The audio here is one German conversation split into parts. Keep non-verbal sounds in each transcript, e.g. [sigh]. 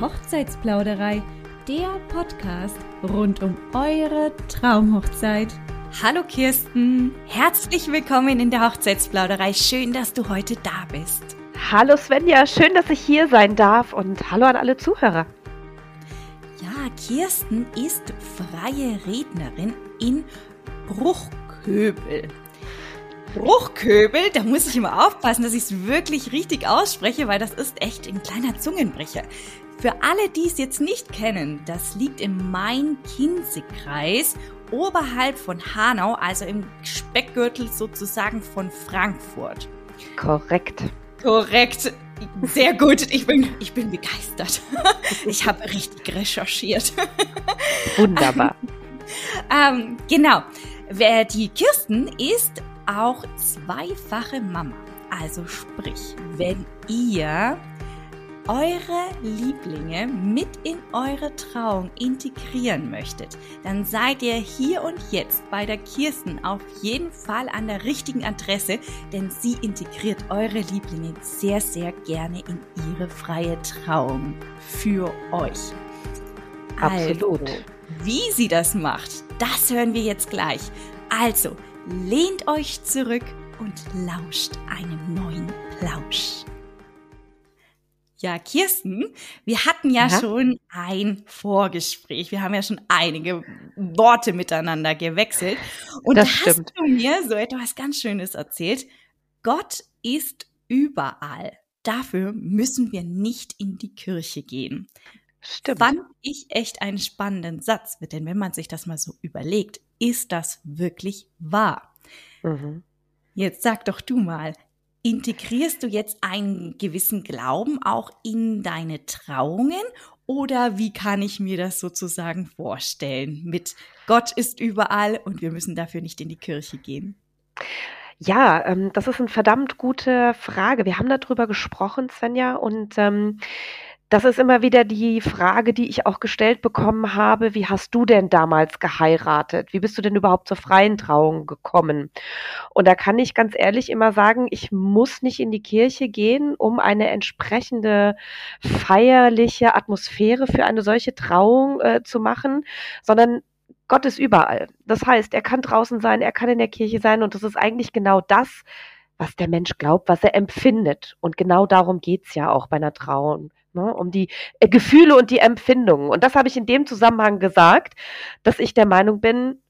Hochzeitsplauderei, der Podcast rund um eure Traumhochzeit. Hallo Kirsten, herzlich willkommen in der Hochzeitsplauderei. Schön, dass du heute da bist. Hallo Svenja, schön, dass ich hier sein darf und hallo an alle Zuhörer. Ja, Kirsten ist freie Rednerin in Bruchköbel. Bruchköbel, da muss ich immer aufpassen, dass ich es wirklich richtig ausspreche, weil das ist echt ein kleiner Zungenbrecher. Für alle, die es jetzt nicht kennen, das liegt im Main-Kinzig-Kreis oberhalb von Hanau, also im Speckgürtel sozusagen von Frankfurt. Korrekt. Korrekt. Sehr gut. Ich bin, ich bin begeistert. [laughs] Ich habe richtig recherchiert. Wunderbar. [laughs] ähm, genau. Wer die Kirsten ist auch zweifache Mama. Also sprich, wenn ihr eure Lieblinge mit in eure Trauung integrieren möchtet, dann seid ihr hier und jetzt bei der Kirsten auf jeden Fall an der richtigen Adresse, denn sie integriert eure Lieblinge sehr, sehr gerne in ihre freie Trauung für euch. Absolut. Also, wie sie das macht, das hören wir jetzt gleich. Also, lehnt euch zurück und lauscht einem neuen Plausch. Ja, Kirsten, wir hatten ja, ja, schon ein Vorgespräch. Wir haben ja schon einige Worte miteinander gewechselt. Und das da stimmt. hast du mir so etwas ganz Schönes erzählt. Gott ist überall. Dafür müssen wir nicht in die Kirche gehen. Stimmt. Fand ich echt einen spannenden Satz, denn wenn man sich das mal so überlegt, ist das wirklich wahr? Mhm. Jetzt sag doch du mal, integrierst du jetzt einen gewissen Glauben auch in deine Trauungen oder wie kann ich mir das sozusagen vorstellen mit Gott ist überall und wir müssen dafür nicht in die Kirche gehen? Ja, ähm, das ist eine verdammt gute Frage. Wir haben darüber gesprochen, Svenja, und ähm, das ist immer wieder die Frage, die ich auch gestellt bekommen habe. Wie hast du denn damals geheiratet? Wie bist du denn überhaupt zur freien Trauung gekommen? Und da kann ich ganz ehrlich immer sagen, ich muss nicht in die Kirche gehen, um eine entsprechende feierliche Atmosphäre für eine solche Trauung äh, zu machen, sondern Gott ist überall. Das heißt, er kann draußen sein, er kann in der Kirche sein und das ist eigentlich genau das, was der Mensch glaubt, was er empfindet. Und genau darum geht's ja auch bei einer Trauung ne, um die äh, Gefühle und die Empfindungen. Und das habe ich in dem Zusammenhang gesagt, dass ich der Meinung bin,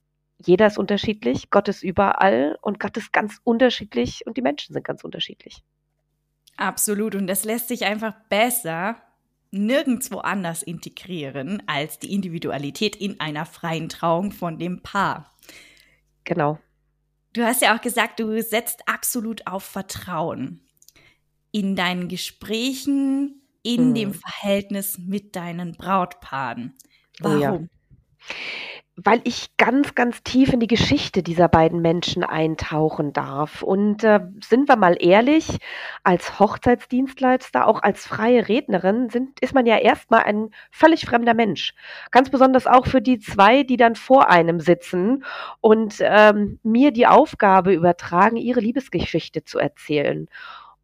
jeder ist unterschiedlich, Gott ist überall und Gott ist ganz unterschiedlich und die Menschen sind ganz unterschiedlich. Absolut. Und das lässt sich einfach besser nirgendwo anders integrieren als die Individualität in einer freien Trauung von dem Paar. Genau. Du hast ja auch gesagt, du setzt absolut auf Vertrauen. In deinen Gesprächen in mhm. dem Verhältnis mit deinen Brautpaaren. Warum? Oh ja. Weil ich ganz, ganz tief in die Geschichte dieser beiden Menschen eintauchen darf. Und äh, sind wir mal ehrlich, als Hochzeitsdienstleister, auch als freie Rednerin, sind, ist man ja erstmal ein völlig fremder Mensch. Ganz besonders auch für die zwei, die dann vor einem sitzen und ähm, mir die Aufgabe übertragen, ihre Liebesgeschichte zu erzählen.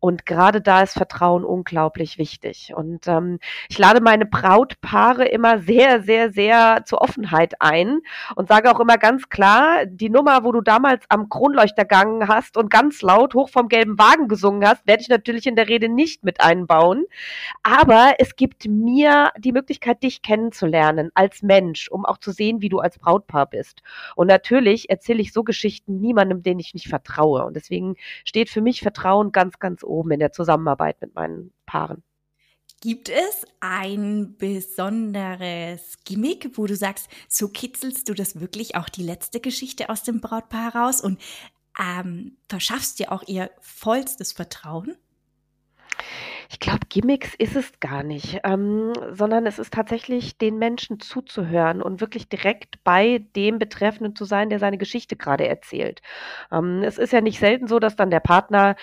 Und gerade da ist Vertrauen unglaublich wichtig. Und ähm, ich lade meine Brautpaare immer sehr, sehr, sehr zur Offenheit ein und sage auch immer ganz klar, die Nummer, wo du damals am Kronleuchter gegangen hast und ganz laut hoch vom gelben Wagen gesungen hast, werde ich natürlich in der Rede nicht mit einbauen. Aber es gibt mir die Möglichkeit, dich kennenzulernen als Mensch, um auch zu sehen, wie du als Brautpaar bist. Und natürlich erzähle ich so Geschichten niemandem, den ich nicht vertraue. Und deswegen steht für mich Vertrauen ganz, ganz oben oben in der Zusammenarbeit mit meinen Paaren. Gibt es ein besonderes Gimmick, wo du sagst, so kitzelst du das wirklich auch die letzte Geschichte aus dem Brautpaar heraus und ähm, verschaffst dir auch ihr vollstes Vertrauen? Ich glaube, Gimmicks ist es gar nicht, ähm, sondern es ist tatsächlich, den Menschen zuzuhören und wirklich direkt bei dem Betreffenden zu sein, der seine Geschichte gerade erzählt. Ähm, es ist ja nicht selten so, dass dann der Partner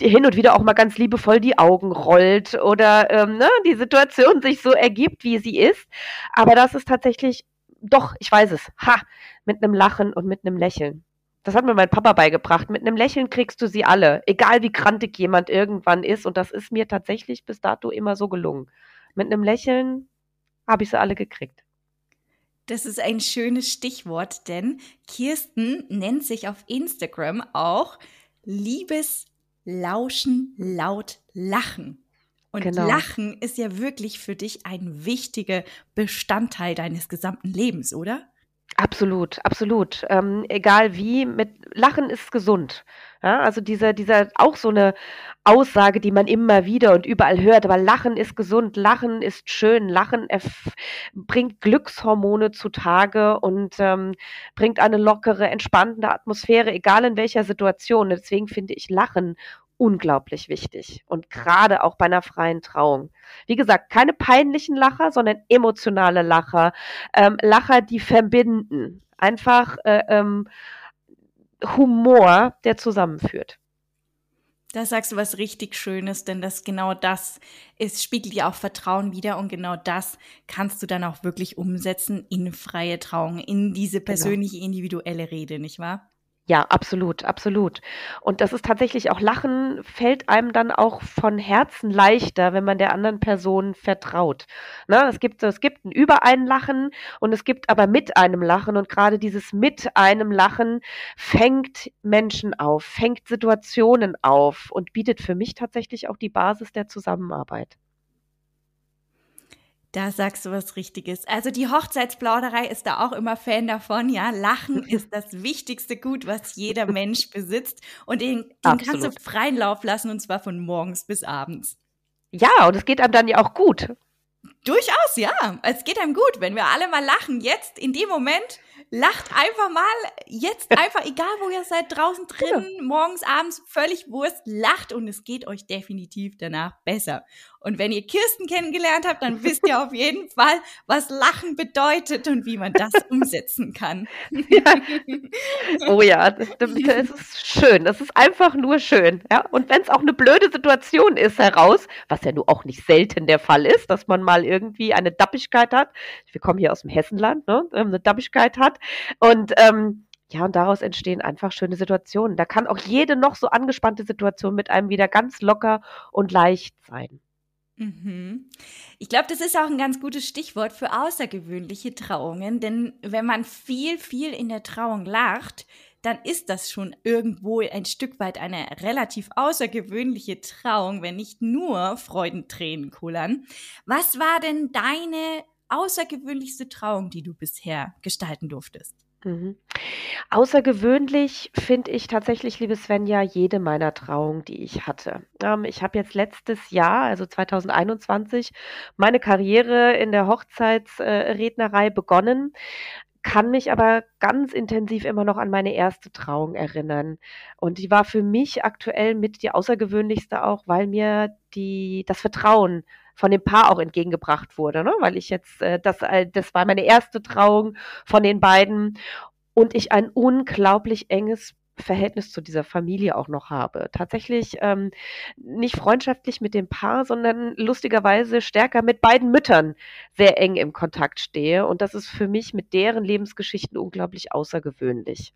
hin und wieder auch mal ganz liebevoll die Augen rollt oder ähm, ne, die Situation sich so ergibt, wie sie ist. Aber das ist tatsächlich, doch, ich weiß es, ha, mit einem Lachen und mit einem Lächeln. Das hat mir mein Papa beigebracht. Mit einem Lächeln kriegst du sie alle, egal wie krantig jemand irgendwann ist. Und das ist mir tatsächlich bis dato immer so gelungen. mit einem Lächeln habe ich sie alle gekriegt. Das ist ein schönes Stichwort, denn Kirsten nennt sich auf Instagram auch Liebes Lauschen laut Lachen. Und genau. Lachen ist ja wirklich für dich ein wichtiger Bestandteil deines gesamten Lebens, oder? Absolut, absolut. Ähm, egal wie, mit Lachen ist gesund. Ja, also dieser, dieser, auch so eine Aussage, die man immer wieder und überall hört, aber Lachen ist gesund, Lachen ist schön, Lachen bringt Glückshormone zutage und ähm, bringt eine lockere, entspannende Atmosphäre, egal in welcher Situation. Deswegen finde ich Lachen unglaublich wichtig und gerade auch bei einer freien Trauung. Wie gesagt, keine peinlichen Lacher, sondern emotionale Lacher, ähm, Lacher, die verbinden, einfach äh, ähm, Humor, der zusammenführt. Da sagst du was richtig Schönes, denn das genau das ist, spiegelt ja auch Vertrauen wieder und genau das kannst du dann auch wirklich umsetzen in freie Trauung, in diese genau. persönliche, individuelle Rede, nicht wahr? Ja, absolut, absolut. Und das ist tatsächlich auch Lachen fällt einem dann auch von Herzen leichter, wenn man der anderen Person vertraut. Ne? Es gibt, es gibt ein über einen Lachen und es gibt aber mit einem Lachen und gerade dieses mit einem Lachen fängt Menschen auf, fängt Situationen auf und bietet für mich tatsächlich auch die Basis der Zusammenarbeit. Da sagst du was Richtiges. Also die Hochzeitsplauderei ist da auch immer Fan davon. Ja, Lachen [laughs] ist das wichtigste Gut, was jeder [laughs] Mensch besitzt. Und den, den kannst du freien Lauf lassen und zwar von morgens bis abends. Ja, und es geht einem dann ja auch gut. Durchaus, ja. Es geht einem gut, wenn wir alle mal lachen. Jetzt, in dem Moment, lacht einfach mal, jetzt einfach, egal wo ihr seid, draußen drin, ja. morgens, abends, völlig Wurst, lacht und es geht euch definitiv danach besser. Und wenn ihr Kirsten kennengelernt habt, dann wisst ihr auf jeden Fall, was Lachen bedeutet und wie man das umsetzen kann. [laughs] Ja. Oh ja, das, das, [laughs] ist schön. Das ist einfach nur schön. Ja? Und wenn es auch eine blöde Situation ist heraus, was ja nur auch nicht selten der Fall ist, dass man mal irgendwie eine Dappigkeit hat. Wir kommen hier aus dem Hessenland, ne? Ähm, eine Dappigkeit hat. Und ähm, ja, und daraus entstehen einfach schöne Situationen. Da kann auch jede noch so angespannte Situation mit einem wieder ganz locker und leicht sein. Mhm. Ich glaube, das ist auch ein ganz gutes Stichwort für außergewöhnliche Trauungen, denn wenn man viel, viel in der Trauung lacht, dann ist das schon irgendwo ein Stück weit eine relativ außergewöhnliche Trauung, wenn nicht nur Freudentränen kullern. Was war denn deine außergewöhnlichste Trauung, die du bisher gestalten durftest? Mhm. Außergewöhnlich finde ich tatsächlich, liebe Svenja, jede meiner Trauungen, die ich hatte. Ähm, ich habe jetzt letztes Jahr, also 2021, meine Karriere in der Hochzeitsrednerei äh, begonnen kann mich aber ganz intensiv immer noch an meine erste Trauung erinnern. Und die war für mich aktuell mit die außergewöhnlichste auch, weil mir die, das Vertrauen von dem Paar auch entgegengebracht wurde, ne? weil ich jetzt, äh, das, äh, das war meine erste Trauung von den beiden und ich ein unglaublich enges Verhältnis zu dieser Familie auch noch habe. Tatsächlich ähm, nicht freundschaftlich mit dem Paar, sondern lustigerweise stärker mit beiden Müttern sehr eng im Kontakt stehe. Und das ist für mich mit deren Lebensgeschichten unglaublich außergewöhnlich.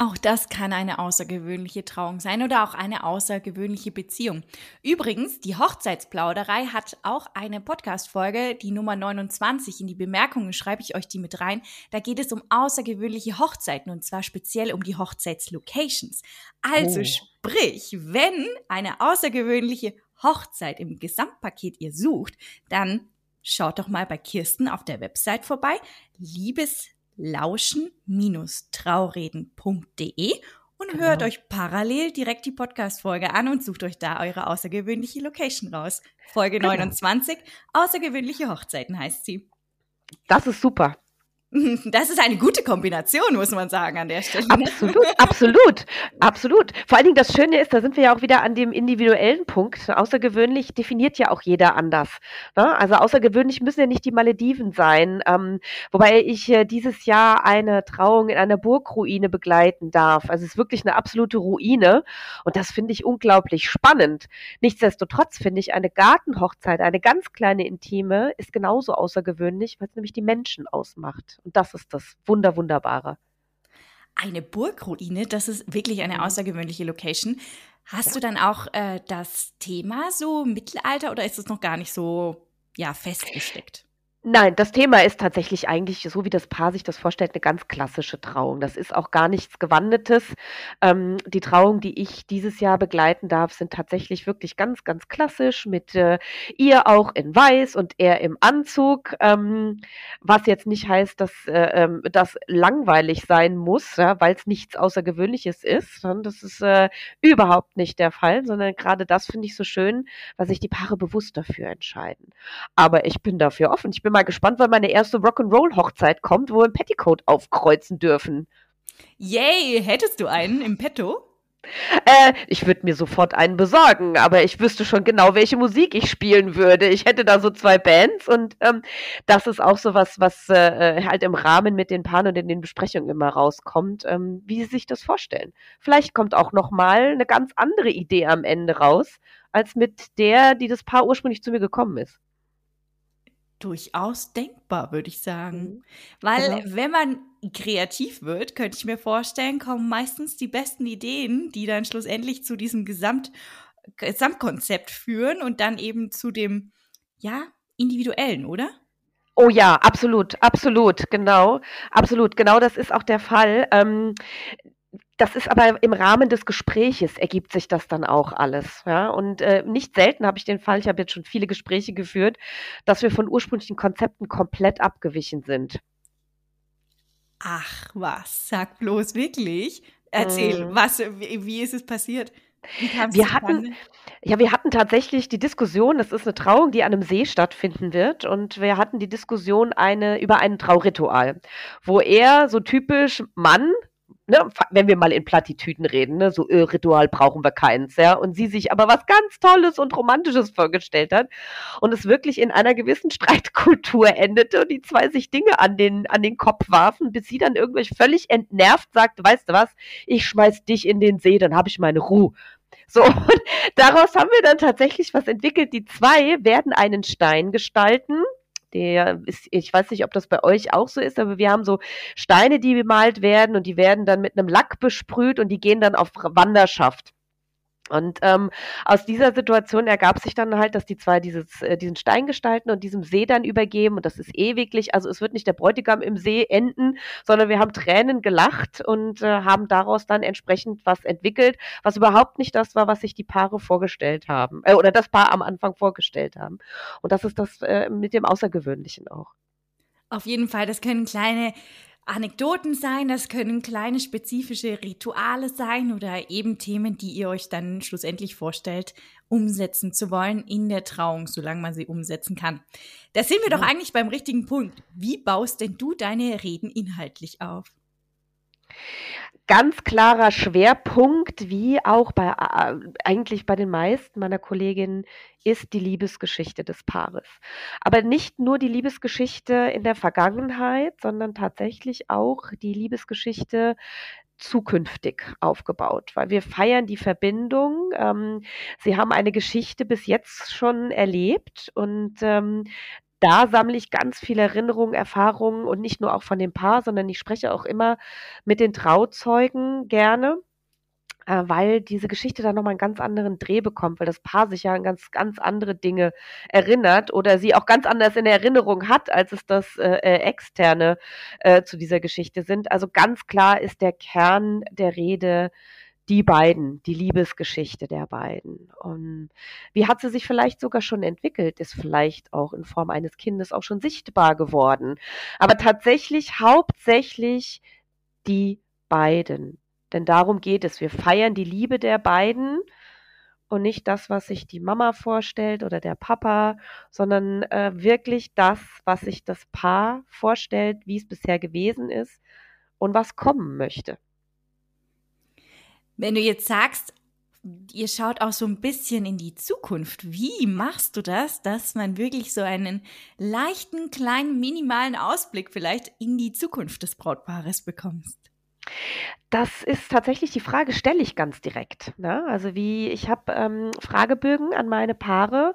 Auch das kann eine außergewöhnliche Trauung sein oder auch eine außergewöhnliche Beziehung. Übrigens, die Hochzeitsplauderei hat auch eine Podcast-Folge, die Nummer 29. In die Bemerkungen schreibe ich euch die mit rein. Da geht es um außergewöhnliche Hochzeiten und zwar speziell um die Hochzeitslocations. Also oh. sprich, wenn eine außergewöhnliche Hochzeit im Gesamtpaket ihr sucht, dann schaut doch mal bei Kirsten auf der Website vorbei. Liebes lauschen-traureden.de und genau. hört euch parallel direkt die Podcast-Folge an und sucht euch da eure außergewöhnliche Location raus. Folge genau. 29, außergewöhnliche Hochzeiten heißt sie. Das ist super. [laughs] Das ist eine gute Kombination, muss man sagen, an der Stelle. Absolut, absolut, absolut. Vor allen Dingen das Schöne ist, da sind wir ja auch wieder an dem individuellen Punkt. Außergewöhnlich definiert ja auch jeder anders. Ne? Also außergewöhnlich müssen ja nicht die Malediven sein. Ähm, wobei ich äh, dieses Jahr eine Trauung in einer Burgruine begleiten darf. Also es ist wirklich eine absolute Ruine. Und das finde ich unglaublich spannend. Nichtsdestotrotz finde ich eine Gartenhochzeit, eine ganz kleine intime, ist genauso außergewöhnlich, weil es nämlich die Menschen ausmacht. Und das ist das Wunder, Wunderbare. eine Burgruine. Das ist wirklich eine mhm. außergewöhnliche Location. Hast ja. du dann auch äh, das Thema so Mittelalter oder ist es noch gar nicht so ja, festgesteckt? Nein, das Thema ist tatsächlich eigentlich, so wie das Paar sich das vorstellt, eine ganz klassische Trauung. Das ist auch gar nichts Gewandetes. Ähm, die Trauung, die ich dieses Jahr begleiten darf, sind tatsächlich wirklich ganz, ganz klassisch mit äh, ihr auch in Weiß und er im Anzug, ähm, was jetzt nicht heißt, dass äh, ähm, das langweilig sein muss, ja, weil es nichts Außergewöhnliches ist. Das ist äh, überhaupt nicht der Fall, sondern gerade das finde ich so schön, weil sich die Paare bewusst dafür entscheiden. Aber ich bin dafür offen. Ich bin bin mal gespannt, wann meine erste Rock'n'Roll-Hochzeit kommt, wo wir ein Petticoat aufkreuzen dürfen. Yay, hättest du einen im Petto? Äh, ich würde mir sofort einen besorgen, aber ich wüsste schon genau, welche Musik ich spielen würde. Ich hätte da so zwei Bands und ähm, das ist auch so was, was äh, halt im Rahmen mit den Paaren und in den Besprechungen immer rauskommt, ähm, wie sie sich das vorstellen. Vielleicht kommt auch noch mal eine ganz andere Idee am Ende raus, als mit der, die das Paar ursprünglich zu mir gekommen ist durchaus denkbar, würde ich sagen. Mhm. Weil genau. wenn man kreativ wird, könnte ich mir vorstellen, kommen meistens die besten Ideen, die dann schlussendlich zu diesem Gesamt, Gesamtkonzept führen und dann eben zu dem, ja, individuellen, oder? Oh ja, absolut, absolut, genau, absolut, genau das ist auch der Fall. Ähm, das ist aber im Rahmen des Gespräches ergibt sich das dann auch alles. Ja? Und äh, nicht selten habe ich den Fall, ich habe jetzt schon viele Gespräche geführt, dass wir von ursprünglichen Konzepten komplett abgewichen sind. Ach was, sag bloß wirklich. Erzähl, hm. was, wie, wie, ist es passiert? wir hatten, ja, wir hatten tatsächlich die Diskussion, das ist eine Trauung, die an einem See stattfinden wird, und wir hatten die Diskussion eine, über ein Trauritual, wo er so typisch Mann, ne, wenn wir mal in Plattitüden reden, ne, so äh, Ritual brauchen wir keins, ja, und sie sich aber was ganz Tolles und Romantisches vorgestellt hat und es wirklich in einer gewissen [laughs] Streitkultur endete und die zwei sich Dinge an den, an den Kopf warfen, bis sie dann irgendwie völlig entnervt sagte, weißt du was, ich schmeiß dich in den See, dann habe ich meine Ruhe. So, [laughs] und daraus haben wir dann tatsächlich was entwickelt. Die zwei werden einen Stein gestalten, der ist, ich weiß nicht, ob das bei euch auch so ist, aber wir haben so Steine, die bemalt werden und die werden dann mit einem Lack besprüht und die gehen dann auf Wanderschaft. Und ähm, aus dieser Situation ergab sich dann halt, dass die zwei dieses, äh, diesen Stein gestalten und diesem See dann übergeben. Und das ist ewiglich. Also es wird nicht der Bräutigam im See enden, sondern wir haben Tränen gelacht und äh, haben daraus dann entsprechend was entwickelt, was überhaupt nicht das war, was sich die Paare vorgestellt haben. Äh, oder das Paar am Anfang vorgestellt haben. Und das ist das äh, mit dem Außergewöhnlichen auch. Auf jeden Fall, das können kleine Anekdoten sein, das können kleine spezifische Rituale sein oder eben Themen, die ihr euch dann schlussendlich vorstellt, umsetzen zu wollen in der Trauung, solange man sie umsetzen kann. Da sind wir ja. doch eigentlich beim richtigen Punkt. Wie baust denn du deine Reden inhaltlich auf? Ganz klarer Schwerpunkt, wie auch bei äh, eigentlich bei den meisten meiner Kolleginnen, ist die Liebesgeschichte des Paares. Aber nicht nur die Liebesgeschichte in der Vergangenheit, sondern tatsächlich auch die Liebesgeschichte zukünftig aufgebaut, weil wir feiern die Verbindung. Ähm, sie haben eine Geschichte bis jetzt schon erlebt und ähm, da sammle ich ganz viele Erinnerungen, Erfahrungen und nicht nur auch von dem Paar, sondern ich spreche auch immer mit den Trauzeugen gerne, äh, weil diese Geschichte dann nochmal einen ganz anderen Dreh bekommt, weil das Paar sich ja an ganz, ganz andere Dinge erinnert oder sie auch ganz anders in Erinnerung hat, als es das äh, äh, externe äh, zu dieser Geschichte sind. Also ganz klar ist der Kern der Rede die beiden, die Liebesgeschichte der beiden. Und wie hat sie sich vielleicht sogar schon entwickelt, ist vielleicht auch in Form eines Kindes auch schon sichtbar geworden. Aber tatsächlich hauptsächlich die beiden. Denn darum geht es. Wir feiern die Liebe der beiden und nicht das, was sich die Mama vorstellt oder der Papa, sondern äh, wirklich das, was sich das Paar vorstellt, wie es bisher gewesen ist und was kommen möchte. Wenn du jetzt sagst, ihr schaut auch so ein bisschen in die Zukunft. Wie machst du das, dass man wirklich so einen leichten, kleinen, minimalen Ausblick vielleicht in die Zukunft des Brautpaares bekommst? Das ist tatsächlich die Frage, stelle ich ganz direkt. Ne? Also wie ich habe ähm, Fragebögen an meine Paare,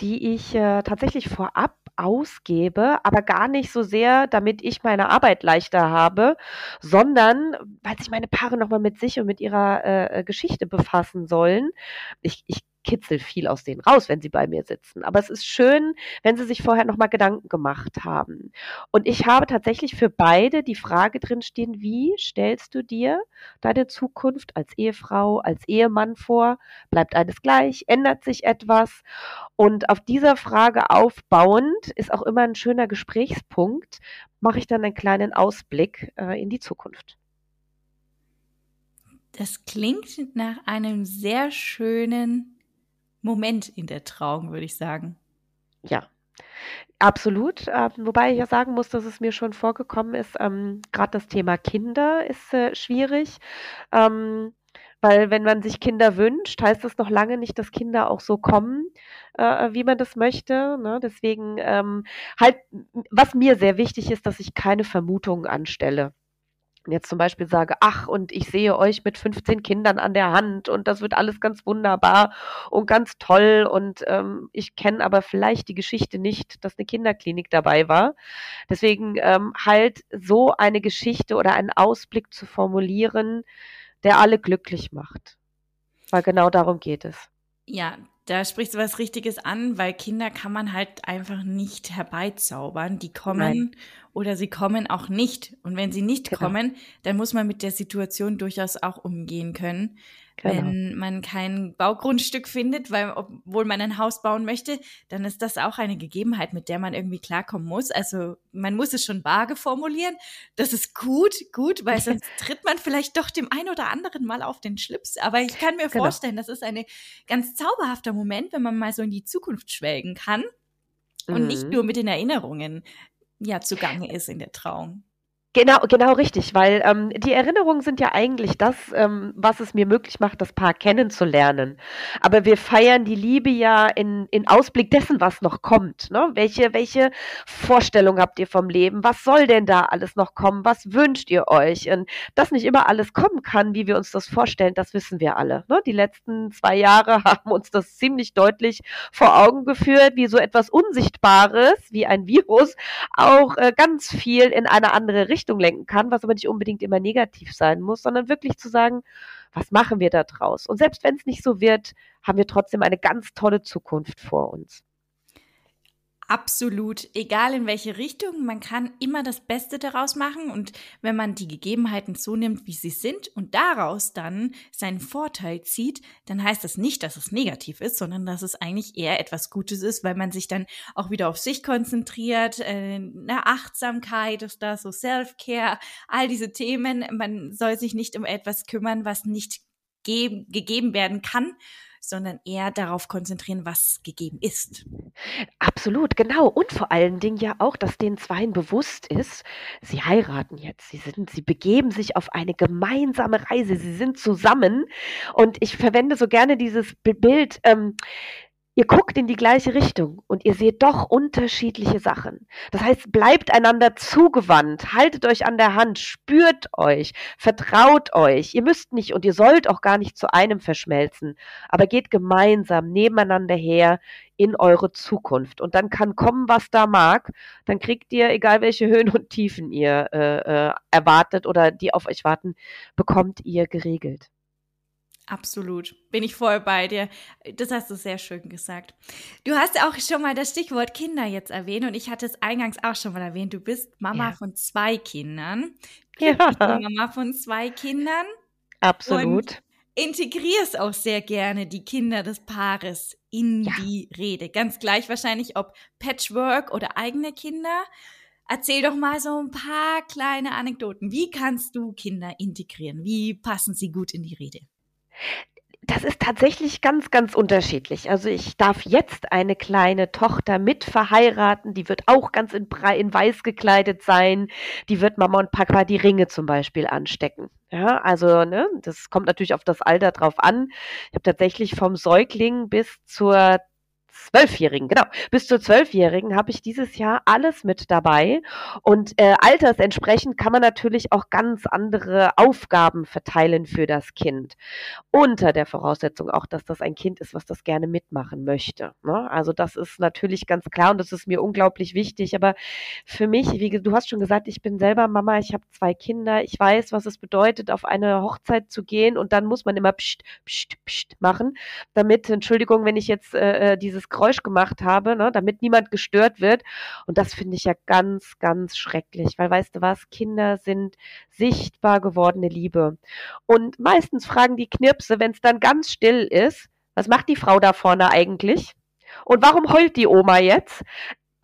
die ich äh, tatsächlich vorab ausgebe, aber gar nicht so sehr, damit ich meine Arbeit leichter habe, sondern weil sich meine Paare nochmal mit sich und mit ihrer äh, Geschichte befassen sollen. Ich, ich kitzel viel aus denen raus, wenn sie bei mir sitzen. Aber es ist schön, wenn sie sich vorher nochmal Gedanken gemacht haben. Und ich habe tatsächlich für beide die Frage drinstehen, wie stellst du dir deine Zukunft als Ehefrau, als Ehemann vor? Bleibt alles gleich? Ändert sich etwas? Und auf dieser Frage aufbauend ist auch immer ein schöner Gesprächspunkt, mache ich dann einen kleinen Ausblick äh, in die Zukunft. Das klingt nach einem sehr schönen Moment in der Trauung, würde ich sagen. Ja, Absolut. Ähm, wobei ich ja sagen muss, dass es mir schon vorgekommen ist, ähm, gerade das Thema Kinder ist äh, schwierig. Ähm, weil wenn man sich Kinder wünscht, heißt das noch lange nicht, dass Kinder auch so kommen, äh, wie man das möchte. Ne? Deswegen ähm, halt, was mir sehr wichtig ist, dass ich keine Vermutungen anstelle jetzt zum Beispiel sage, ach, und ich sehe euch mit 15 Kindern an der Hand und das wird alles ganz wunderbar und ganz toll und ähm, ich kenne aber vielleicht die Geschichte nicht, dass eine Kinderklinik dabei war. Deswegen ähm, halt so eine Geschichte oder einen Ausblick zu formulieren, der alle glücklich macht. Weil genau darum geht es. Ja, da sprichst du was Richtiges an, weil Kinder kann man halt einfach nicht herbeizaubern. Die kommen Nein. oder sie kommen auch nicht. Und wenn sie nicht genau. kommen, dann muss man mit der Situation durchaus auch umgehen können. Genau. Wenn man kein Baugrundstück findet, weil obwohl man ein Haus bauen möchte, dann ist das auch eine Gegebenheit, mit der man irgendwie klarkommen muss. Also man muss es schon vage formulieren. Das ist gut, gut, weil [laughs] sonst tritt man vielleicht doch dem einen oder anderen mal auf den Schlips. Aber ich kann mir genau. vorstellen, das ist ein ganz zauberhafter Moment, wenn man mal so in die Zukunft schwelgen kann und mhm. nicht nur mit den Erinnerungen ja zugange ist in der Trauung. Genau, genau richtig, weil ähm, die Erinnerungen sind ja eigentlich das, ähm, was es mir möglich macht, das Paar kennenzulernen. Aber wir feiern die Liebe ja in, in Ausblick dessen, was noch kommt. Ne? Welche, welche Vorstellung habt ihr vom Leben? Was soll denn da alles noch kommen? Was wünscht ihr euch? Und dass nicht immer alles kommen kann, wie wir uns das vorstellen, das wissen wir alle. Ne? Die letzten zwei Jahre [laughs] haben uns das ziemlich deutlich vor Augen geführt, wie so etwas Unsichtbares, wie ein Virus, auch äh, ganz viel in eine andere Richtung Richtung lenken kann, was aber nicht unbedingt immer negativ sein muss, sondern wirklich zu sagen, was machen wir da draus? Und selbst wenn es nicht so wird, haben wir trotzdem eine ganz tolle Zukunft vor uns. Absolut, egal in welche Richtung, man kann immer das Beste daraus machen und wenn man die Gegebenheiten so nimmt, wie sie sind und daraus dann seinen Vorteil zieht, dann heißt das nicht, dass es negativ ist, sondern dass es eigentlich eher etwas Gutes ist, weil man sich dann auch wieder auf sich konzentriert, äh, eine Achtsamkeit ist da, so Self-Care, all diese Themen. Man soll sich nicht um etwas kümmern, was nicht gegeben werden kann, sondern eher darauf konzentrieren, was gegeben ist. Absolut, genau. Und vor allen Dingen ja auch, dass den Zweien bewusst ist, sie heiraten jetzt. Sie sind, sie begeben sich auf eine gemeinsame Reise. Sie sind zusammen. Und ich verwende so gerne dieses Bild, ähm, ihr guckt in die gleiche Richtung und ihr seht doch unterschiedliche Sachen. Das heißt, bleibt einander zugewandt, haltet euch an der Hand, spürt euch, vertraut euch. Ihr müsst nicht und ihr sollt auch gar nicht zu einem verschmelzen, aber geht gemeinsam nebeneinander her in eure Zukunft. Und dann kann kommen, was da mag. Dann kriegt ihr, egal welche Höhen und Tiefen ihr äh, äh, erwartet oder die auf euch warten, bekommt ihr geregelt. Absolut. Bin ich voll bei dir. Das hast du sehr schön gesagt. Du hast auch schon mal das Stichwort Kinder jetzt erwähnt und ich hatte es eingangs auch schon mal erwähnt. Du bist Mama ja. von zwei Kindern. [laughs] Ja. Mama von zwei Kindern. Absolut. Und integrierst auch sehr gerne die Kinder des Paares in ja. die Rede. Ganz gleich wahrscheinlich, ob Patchwork oder eigene Kinder. Erzähl doch mal so ein paar kleine Anekdoten. Wie kannst du Kinder integrieren? Wie passen sie gut in die Rede? Das ist tatsächlich ganz, ganz unterschiedlich. Also ich darf jetzt eine kleine Tochter mit verheiraten, die wird auch ganz in, in weiß gekleidet sein. Die wird Mama und Papa die Ringe zum Beispiel anstecken. Ja, also ne, das kommt natürlich auf das Alter drauf an. Ich habe tatsächlich vom Säugling bis zur Zwölfjährigen, genau. Bis zur Zwölfjährigen habe ich dieses Jahr alles mit dabei. Und äh, altersentsprechend kann man natürlich auch ganz andere Aufgaben verteilen für das Kind. Unter der Voraussetzung auch, dass das ein Kind ist, was das gerne mitmachen möchte. Ne? Also das ist natürlich ganz klar und das ist mir unglaublich wichtig. Aber für mich, wie du hast schon gesagt, ich bin selber Mama, ich habe zwei Kinder, ich weiß, was es bedeutet, auf eine Hochzeit zu gehen und dann muss man immer pst, pst, pst machen, damit, Entschuldigung, wenn ich jetzt äh, äh Geräusch gemacht habe, ne, damit niemand gestört wird. Und das finde ich ja ganz, ganz schrecklich, weil weißt du was, Kinder sind sichtbar gewordene Liebe. Und meistens fragen die Knirpse, wenn es dann ganz still ist, was macht die Frau da vorne eigentlich? Und warum heult die Oma jetzt?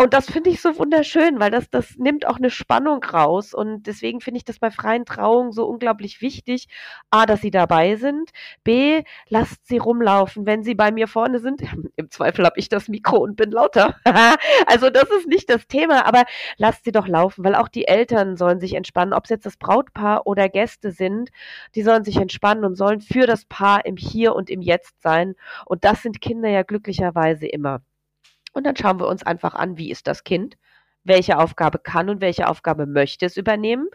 Und das finde ich so wunderschön, weil das, das nimmt auch eine Spannung raus. Und deswegen finde ich das bei freien Trauungen so unglaublich wichtig. A, dass sie dabei sind. B, lasst sie rumlaufen, wenn sie bei mir vorne sind. [laughs] Im Zweifel habe ich das Mikro und bin lauter. [laughs] also das ist nicht das Thema, aber lasst sie doch laufen, weil auch die Eltern sollen sich entspannen. Ob es jetzt das Brautpaar oder Gäste sind, die sollen sich entspannen und sollen für das Paar im Hier und im Jetzt sein. Und das sind Kinder ja glücklicherweise immer. Und dann schauen wir uns einfach an, wie ist das Kind, welche Aufgabe kann und welche Aufgabe möchte es übernehmen.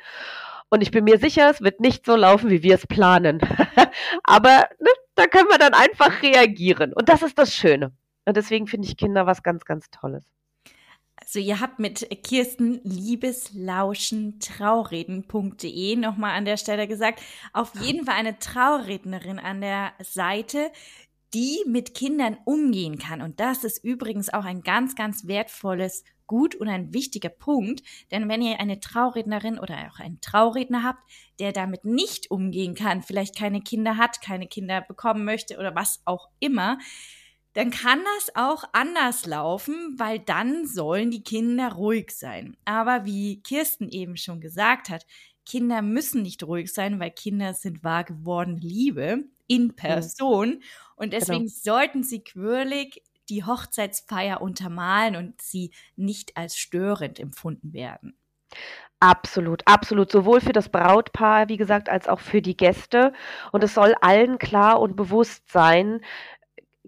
Und ich bin mir sicher, es wird nicht so laufen, wie wir es planen. [laughs] Aber ne, da können wir dann einfach reagieren. Und das ist das Schöne. Und deswegen finde ich Kinder was ganz, ganz Tolles. Also ihr habt mit Kirsten Liebeslauschen Traureden.de nochmal an der Stelle gesagt, auf jeden Fall eine Traurednerin an der Seite, die mit Kindern umgehen kann. Und das ist übrigens auch ein ganz, ganz wertvolles Gut und ein wichtiger Punkt. Denn wenn ihr eine Traurednerin oder auch einen Trauredner habt, der damit nicht umgehen kann, vielleicht keine Kinder hat, keine Kinder bekommen möchte oder was auch immer, dann kann das auch anders laufen, weil dann sollen die Kinder ruhig sein. Aber wie Kirsten eben schon gesagt hat, Kinder müssen nicht ruhig sein, weil Kinder sind wahr gewordene Liebe in Person. Und genau. deswegen genau. sollten sie quirlig die Hochzeitsfeier untermalen und sie nicht als störend empfunden werden. Absolut, absolut. Sowohl für das Brautpaar, wie gesagt, als auch für die Gäste. Und es soll allen klar und bewusst sein,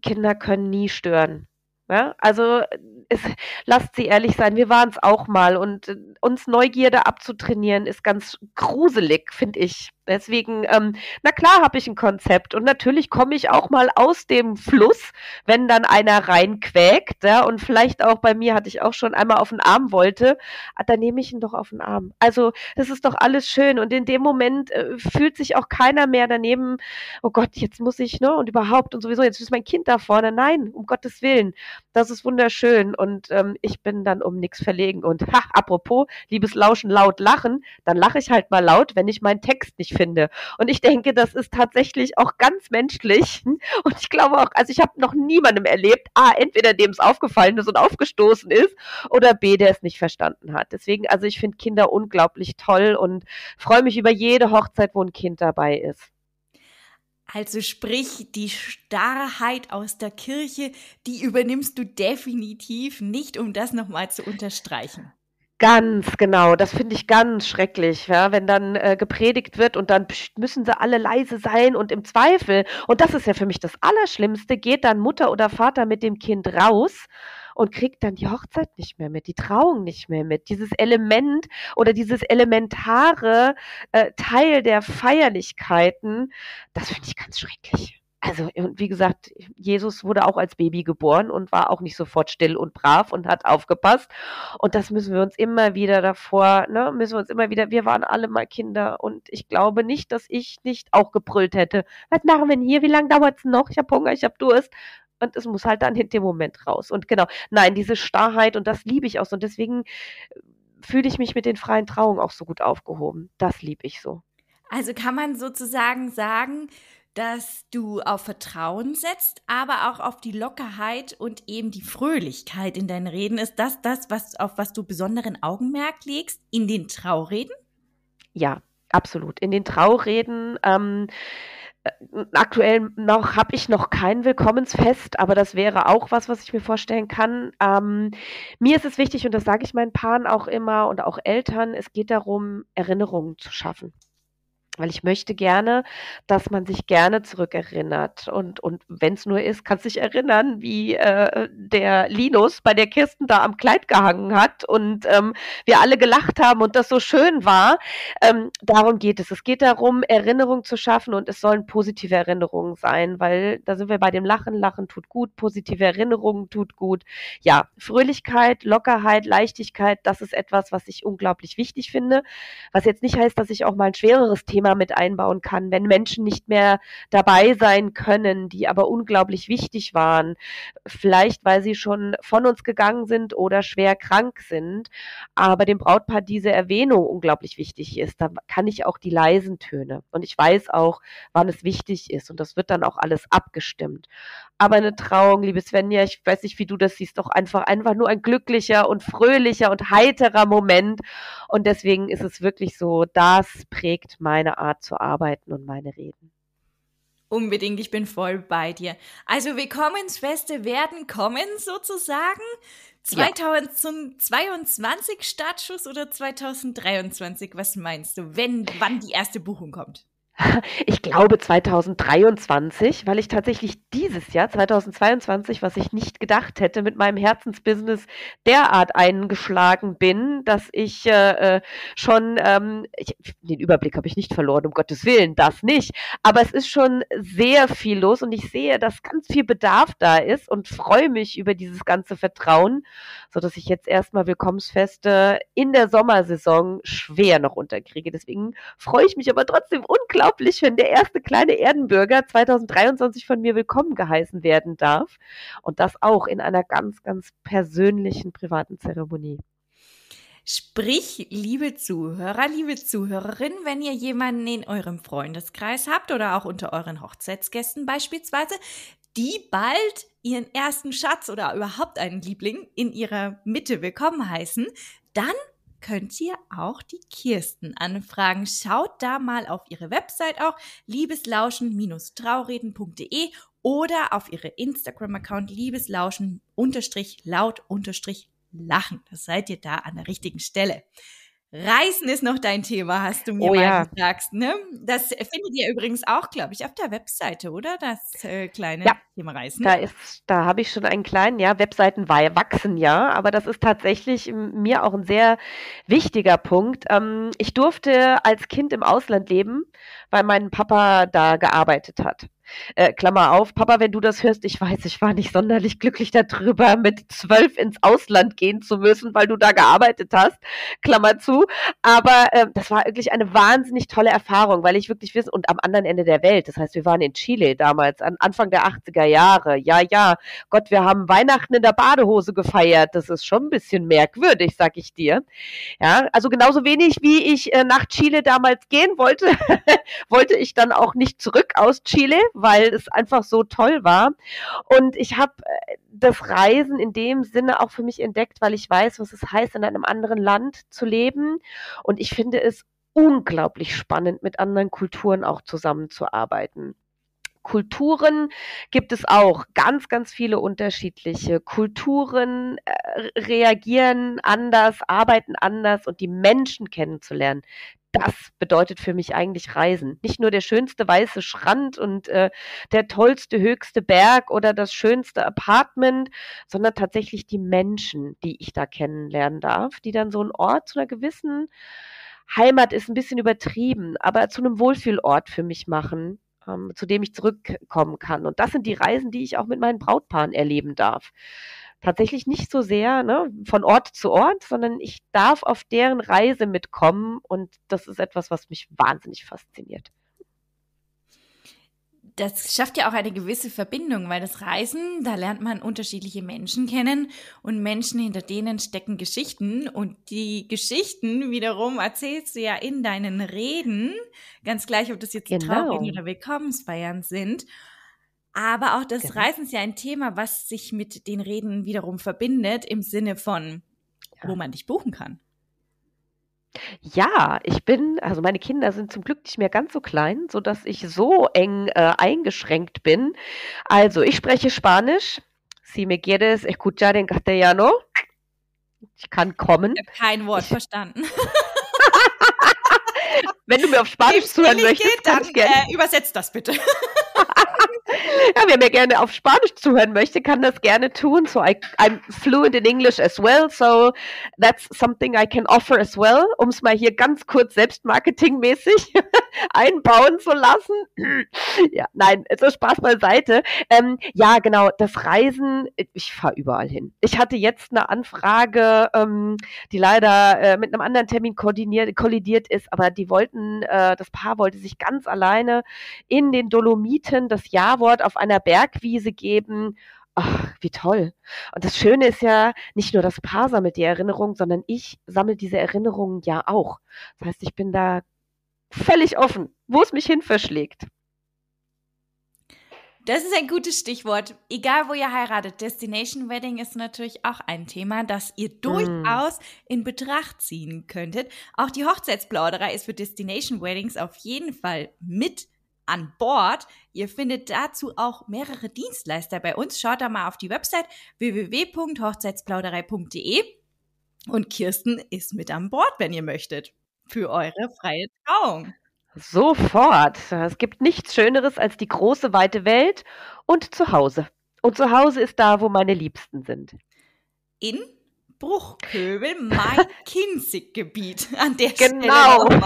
Kinder können nie stören. Ja, also es, lasst sie ehrlich sein, wir waren es auch mal und äh, uns Neugierde abzutrainieren ist ganz gruselig, finde ich. Deswegen, ähm, na klar habe ich ein Konzept und natürlich komme ich auch mal aus dem Fluss, wenn dann einer reinquäkt, ja, und vielleicht auch bei mir hatte ich auch schon einmal auf den Arm wollte, ah, dann nehme ich ihn doch auf den Arm. Also das ist doch alles schön und in dem Moment äh, fühlt sich auch keiner mehr daneben, oh Gott, jetzt muss ich, ne, und überhaupt und sowieso, jetzt ist mein Kind da vorne. Nein, um Gottes Willen, das ist wunderschön und ähm, ich bin dann um nichts verlegen und ha, apropos, liebes Lauschen, laut lachen, dann lache ich halt mal laut, wenn ich meinen Text nicht finde. Und ich denke, das ist tatsächlich auch ganz menschlich. [laughs] Und ich glaube auch, also ich habe noch niemandem erlebt, A, entweder dem es aufgefallen ist und aufgestoßen ist, oder B, der es nicht verstanden hat. Deswegen, also ich finde Kinder unglaublich toll und freue mich über jede Hochzeit, wo ein Kind dabei ist. Also sprich, die Starrheit aus der Kirche, die übernimmst du definitiv nicht, um das nochmal zu unterstreichen. Ganz genau, das finde ich ganz schrecklich, ja, wenn dann äh, gepredigt wird und dann pst, müssen sie alle leise sein und im Zweifel, und das ist ja für mich das Allerschlimmste, geht dann Mutter oder Vater mit dem Kind raus und kriegt dann die Hochzeit nicht mehr mit, die Trauung nicht mehr mit. Dieses Element oder dieses elementare äh, Teil der Feierlichkeiten, das finde ich ganz schrecklich also, und wie gesagt, Jesus wurde auch als Baby geboren und war auch nicht sofort still und brav und hat aufgepasst. Und das müssen wir uns immer wieder davor, ne, müssen wir uns immer wieder, wir waren alle mal Kinder und ich glaube nicht, dass ich nicht auch gebrüllt hätte. Was machen wir denn hier? Wie lange dauert's noch? Ich habe Hunger, ich habe Durst. Und es muss halt dann in dem Moment raus. Und genau, nein, diese Starrheit und das liebe ich auch so. Und deswegen fühle ich mich mit den freien Trauungen auch so gut aufgehoben. Das liebe ich so. Also kann man sozusagen sagen, dass du auf Vertrauen setzt, aber auch auf die Lockerheit und eben die Fröhlichkeit in deinen Reden. Ist das das, was, auf was du besonderen Augenmerk legst in den Traureden? Ja, absolut. In den Traureden. Ähm, äh, aktuell noch habe ich noch kein Willkommensfest, aber das wäre auch was, was ich mir vorstellen kann. Ähm, mir ist es wichtig, und das sage ich meinen Paaren auch immer und auch Eltern, es geht darum, Erinnerungen zu schaffen. Weil ich möchte gerne, dass man sich gerne zurückerinnert. Und, und wenn es nur ist, kannst dich erinnern, wie äh, der Linus bei der Kirsten da am Kleid gehangen hat und ähm, wir alle gelacht haben und das so schön war. Ähm, darum geht es. Es geht darum, Erinnerungen zu schaffen und es sollen positive Erinnerungen sein, weil da sind wir bei dem Lachen. Lachen tut gut, positive Erinnerungen tut gut. Ja, Fröhlichkeit, Lockerheit, Leichtigkeit, das ist etwas, was ich unglaublich wichtig finde. Was jetzt nicht heißt, dass ich auch mal ein schwereres Thema Thema mit einbauen kann, wenn Menschen nicht mehr dabei sein können, die aber unglaublich wichtig waren, vielleicht weil sie schon von uns gegangen sind oder schwer krank sind, aber dem Brautpaar diese Erwähnung unglaublich wichtig ist. Da kann ich auch die leisen Töne und ich weiß auch, wann es wichtig ist und das wird dann auch alles abgestimmt. Aber eine Trauung, liebe Svenja, ich weiß nicht, wie du das siehst, doch einfach, einfach nur ein glücklicher und fröhlicher und heiterer Moment. Und deswegen ist es wirklich so, das prägt meine Art zu arbeiten und meine Reden. Unbedingt, ich bin voll bei dir. Also Willkommensfeste werden kommen sozusagen. 2022 ja. Startschuss oder 2023? Was meinst du, wenn, wann die erste Buchung kommt? [laughs] Ich glaube 2023, weil ich tatsächlich dieses Jahr, 2022, was ich nicht gedacht hätte, mit meinem Herzensbusiness derart eingeschlagen bin, dass ich äh, äh schon, ähm, ich, den Überblick habe ich nicht verloren, um Gottes Willen, das nicht. Aber es ist schon sehr viel los und ich sehe, dass ganz viel Bedarf da ist und freue mich über dieses ganze Vertrauen, sodass ich jetzt erstmal Willkommensfeste in der Sommersaison schwer noch unterkriege. Deswegen freue ich mich aber trotzdem unglaublich unglaublich, wenn der erste kleine Erdenbürger 2023 von mir willkommen geheißen werden darf. Und das auch in einer ganz, ganz persönlichen, privaten Zeremonie. Sprich, liebe Zuhörer, liebe Zuhörerin, wenn ihr jemanden in eurem Freundeskreis habt oder auch unter euren Hochzeitsgästen beispielsweise, die bald ihren ersten Schatz oder überhaupt einen Liebling in ihrer Mitte willkommen heißen, dann könnt ihr auch die Kirsten anfragen. Schaut da mal auf ihre Website auch, liebeslauschen-traureden.de oder auf ihre Instagram-Account liebeslauschen-laut-lachen. Das seid ihr da an der richtigen Stelle. Reisen ist noch dein Thema, hast du mir oh, mal ja. gesagt. Ne? Das findet ihr übrigens auch, glaube ich, auf der Webseite, oder? Das äh, kleine ja, Thema Reisen. Da ist, da habe ich schon einen kleinen, ja, Webseiten wachsen ja, aber das ist tatsächlich mir auch ein sehr wichtiger Punkt. Ähm, ich durfte als Kind im Ausland leben, weil mein Papa da gearbeitet hat. Äh, Klammer auf, Papa, wenn du das hörst, ich weiß, ich war nicht sonderlich glücklich darüber, mit zwölf ins Ausland gehen zu müssen, weil du da gearbeitet hast. Klammer zu. Aber äh, das war wirklich eine wahnsinnig tolle Erfahrung, weil ich wirklich wissen, und am anderen Ende der Welt, das heißt, wir waren in Chile damals, an Anfang der 80er Jahre. Ja, ja, Gott, wir haben Weihnachten in der Badehose gefeiert. Das ist schon ein bisschen merkwürdig, sag ich dir. Ja, also genauso wenig wie ich äh, nach Chile damals gehen wollte, [laughs] wollte ich dann auch nicht zurück aus Chile, weil es einfach so toll war. Und ich habe äh, das Reisen in dem Sinne auch für mich entdeckt, weil ich weiß, was es heißt, in einem anderen Land zu leben. Und ich finde es unglaublich spannend, mit anderen Kulturen auch zusammenzuarbeiten. Kulturen gibt es auch ganz, ganz viele unterschiedliche. Kulturen äh, reagieren anders, arbeiten anders und die Menschen kennenzulernen, das bedeutet für mich eigentlich Reisen. Nicht nur der schönste weiße Strand und äh, der tollste, höchste Berg oder das schönste Apartment, sondern tatsächlich die Menschen, die ich da kennenlernen darf, die dann so einen Ort zu einer gewissen Heimat ist ein bisschen übertrieben, aber zu einem Wohlfühlort für mich machen, ähm, zu dem ich zurückkommen kann. Und das sind die Reisen, die ich auch mit meinen Brautpaaren erleben darf tatsächlich nicht so sehr ne, von Ort zu Ort, sondern ich darf auf deren Reise mitkommen und das ist etwas, was mich wahnsinnig fasziniert. Das schafft ja auch eine gewisse Verbindung, weil das Reisen, da lernt man unterschiedliche Menschen kennen und Menschen, hinter denen stecken Geschichten und die Geschichten wiederum erzählst du ja in deinen Reden, ganz gleich, ob das jetzt genau. Traureden oder Willkommensfeiern sind. Aber auch das genau. Reisen ist ja ein Thema, was sich mit den Reden wiederum verbindet, im Sinne von, ja. wo man dich buchen kann. Ja, ich bin, also meine Kinder sind zum Glück nicht mehr ganz so klein, so dass ich so eng äh, eingeschränkt bin. Also, ich spreche Spanisch. Si me quieres escuchar en castellano. Ich kann kommen. Ich habe kein Wort ich, verstanden. [laughs] Wenn du mir auf Spanisch zuhören möchtest, geht, dann äh, übersetzt das bitte. [laughs] ja, wer mir gerne auf Spanisch zuhören möchte, kann das gerne tun. So I, I'm fluent in English as well, so that's something I can offer as well, um es mal hier ganz kurz selbstmarketingmäßig [laughs] einbauen zu lassen. [clears throat] ja, nein, so Spaß beiseite. Ähm, ja, genau, das Reisen, ich fahre überall hin. Ich hatte jetzt eine Anfrage, ähm, die leider äh, mit einem anderen Termin koordiniert, kollidiert ist, aber die wollten, äh, das Paar wollte sich ganz alleine in den Dolomiten das Jawort auf einer Bergwiese geben. Ach, wie toll. Und das Schöne ist ja, nicht nur das Paar sammelt die Erinnerung, sondern ich sammle diese Erinnerungen ja auch. Das heißt, ich bin da völlig offen, wo es mich hin verschlägt. Das ist ein gutes Stichwort. Egal, wo ihr heiratet, Destination Wedding ist natürlich auch ein Thema, das ihr mm. durchaus in Betracht ziehen könntet. Auch die Hochzeitsplauderei ist für Destination Weddings auf jeden Fall mit an Bord. Ihr findet dazu auch mehrere Dienstleister bei uns. Schaut da mal auf die Website www.hochzeitsplauderei.de und Kirsten ist mit an Bord, wenn ihr möchtet, für eure freie Trauung. Sofort. Es gibt nichts Schöneres als die große, weite Welt und zu Hause. Und zu Hause ist da, wo meine Liebsten sind. In Bruchköbel, mein [laughs] Kinzig-Gebiet [laughs] an der genau. Stelle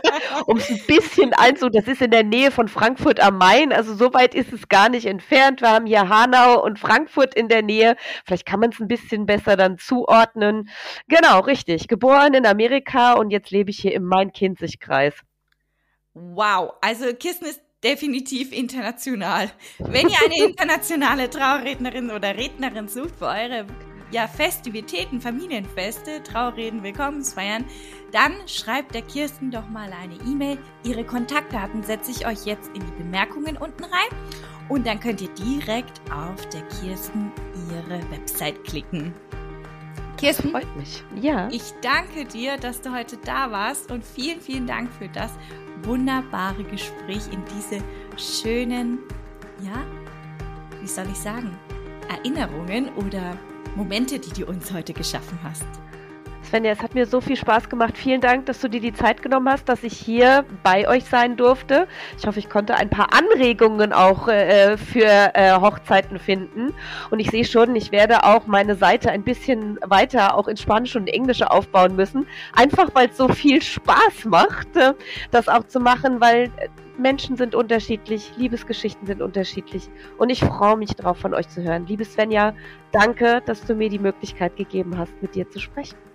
[laughs] um es ein bisschen einzu, das ist in der Nähe von Frankfurt am Main, also so weit ist es gar nicht entfernt. Wir haben hier Hanau und Frankfurt in der Nähe. Vielleicht kann man es ein bisschen besser dann zuordnen. Genau, richtig. Geboren in Amerika und jetzt lebe ich hier im Main-Kinzig-Kreis. Wow, also Kirsten ist definitiv international. Wenn ihr eine internationale Trauerrednerin oder Rednerin sucht für eure ja, Festivitäten, Familienfeste, Traureden, Willkommensfeiern, dann schreibt der Kirsten doch mal eine E-Mail. Ihre Kontaktdaten setze ich euch jetzt in die Bemerkungen unten rein und dann könnt ihr direkt auf der Kirsten ihre Website klicken. Kirsten, freut mich. Ja. Ich danke dir, dass du heute da warst und vielen, vielen Dank für das wunderbare Gespräch in diese schönen, ja, wie soll ich sagen, Erinnerungen oder Momente, die du uns heute geschaffen hast. Svenja, es hat mir so viel Spaß gemacht. Vielen Dank, dass du dir die Zeit genommen hast, dass ich hier bei euch sein durfte. Ich hoffe, ich konnte ein paar Anregungen auch äh, für äh, Hochzeiten finden. Und ich sehe schon, ich werde auch meine Seite ein bisschen weiter auch in Spanisch und Englisch aufbauen müssen. Einfach, weil es so viel Spaß macht, äh, das auch zu machen, weil äh, Menschen sind unterschiedlich, Liebesgeschichten sind unterschiedlich und ich freue mich darauf, von euch zu hören. Liebe Svenja, danke, dass du mir die Möglichkeit gegeben hast, mit dir zu sprechen.